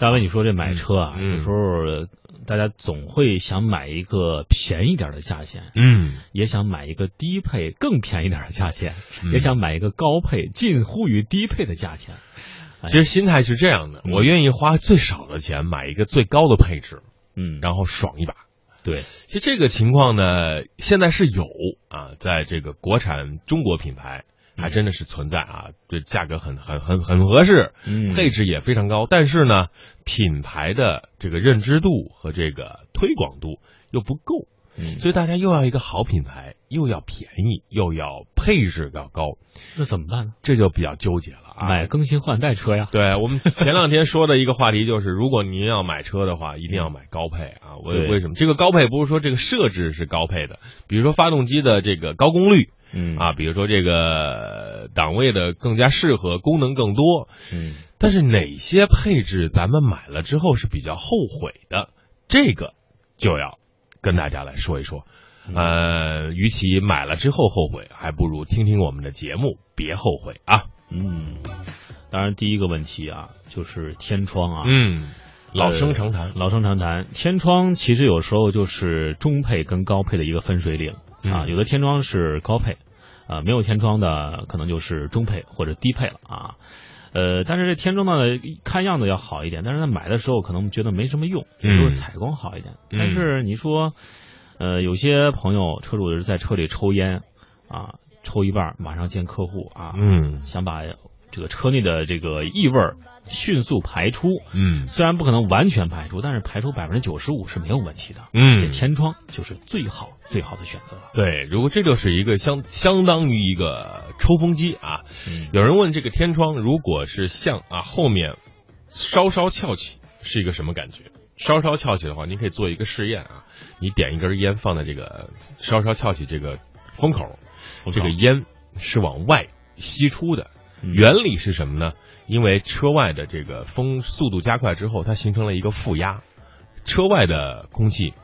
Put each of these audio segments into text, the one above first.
大卫，你说这买车啊，嗯。有时候大家总会想买一个便宜点的价钱，嗯，也想买一个低配更便宜点的价钱，嗯。也想买一个高配近乎于低配的价钱。哎其实心态是这样的，嗯。我愿意花最少的钱买一个最高的配置，嗯，然后爽一把。对，其实这个情况呢，现在是有啊，在这个国产中国品牌还真的是存在啊，这价格很很很很合适，嗯，配置也非常高，但是呢，品牌的这个认知度和这个推广度又不够，嗯，所以大家又要一个好品牌，又要便宜，又要配置要高，那怎么办呢？这就比较纠结了啊。买更新换代车呀。对我们前两天说的一个话题就是，如果您要买车的话，一定要买高配啊。为为什么？这个高配不是说这个设置是高配的，比如说发动机的这个高功率嗯啊，比如说这个档位的更加适合，功能更多。嗯但是哪些配置咱们买了之后是比较后悔的，这个就要跟大家来说一说。呃，与其买了之后后悔，还不如听听我们的节目，别后悔啊。嗯，当然第一个问题啊，就是天窗啊。嗯，老生常谈。老生常谈，天窗其实有时候就是中配跟高配的一个分水岭啊，嗯有的天窗是高配，啊，没有天窗的可能就是中配或者低配了啊。呃，但是这天窗呢，看样子要好一点，但是在买的时候可能觉得没什么用，嗯就是采光好一点。嗯但是你说，呃，有些朋友车主是在车里抽烟啊，抽一半儿马上见客户啊，嗯想把这个车内的这个异味儿迅速排出，嗯虽然不可能完全排出，但是排出百分之九十五是没有问题的。这嗯，天窗就是最好最好的选择了。对，如果这就是一个相相当于一个抽风机啊。嗯有人问这个天窗如果是向啊后面稍稍翘起，是一个什么感觉？稍稍翘起的话，您可以做一个试验啊，你点一根烟放在这个稍稍翘起这个风口，这个烟是往外吸出的。嗯原理是什么呢？因为车外的这个风速度加快之后，它形成了一个负压，车外的空气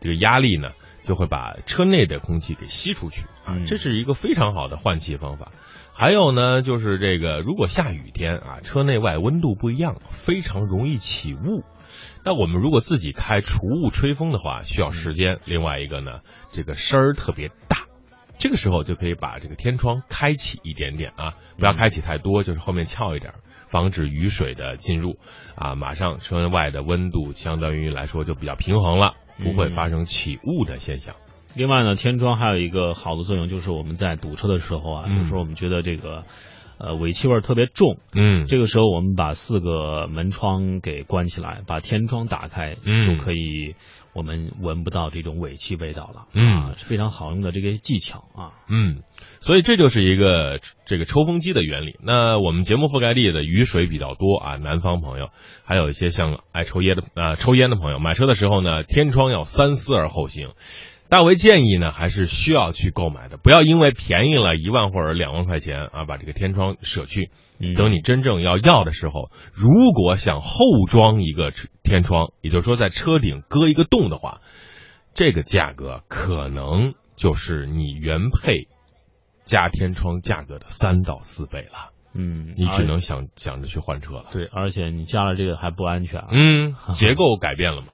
这个压力呢，就会把车内的空气给吸出去啊嗯，这是一个非常好的换气方法。还有呢，就是这个如果下雨天啊，车内外温度不一样，非常容易起雾。那我们如果自己开除雾吹风的话，需要时间。另外一个呢，这个声儿特别大，这个时候就可以把这个天窗开启一点点啊，不要开启太多，就是后面翘一点，防止雨水的进入啊。马上车外的温度相当于来说就比较平衡了，不会发生起雾的现象。另外呢，天窗还有一个好的作用，就是我们在堵车的时候啊，嗯有时候我们觉得这个呃尾气味特别重，嗯这个时候我们把四个门窗给关起来，把天窗打开，嗯就可以我们闻不到这种尾气味道了。嗯非常好用的这个技巧啊。嗯，所以这就是一个这个抽风机的原理。那我们节目覆盖地的雨水比较多啊，南方朋友，还有一些像爱抽烟的啊、抽烟的朋友，买车的时候呢，天窗要三思而后行。大为建议呢，还是需要去购买的，不要因为便宜了一万或者两万块钱啊，把这个天窗舍去。嗯等你真正要要的时候，如果想后装一个天窗，也就是说在车顶割一个洞的话，这个价格可能就是你原配加天窗价格的三到四倍了，嗯，你只能想想着去换车了。对，而且你加了这个还不安全啊。嗯，结构改变了嘛。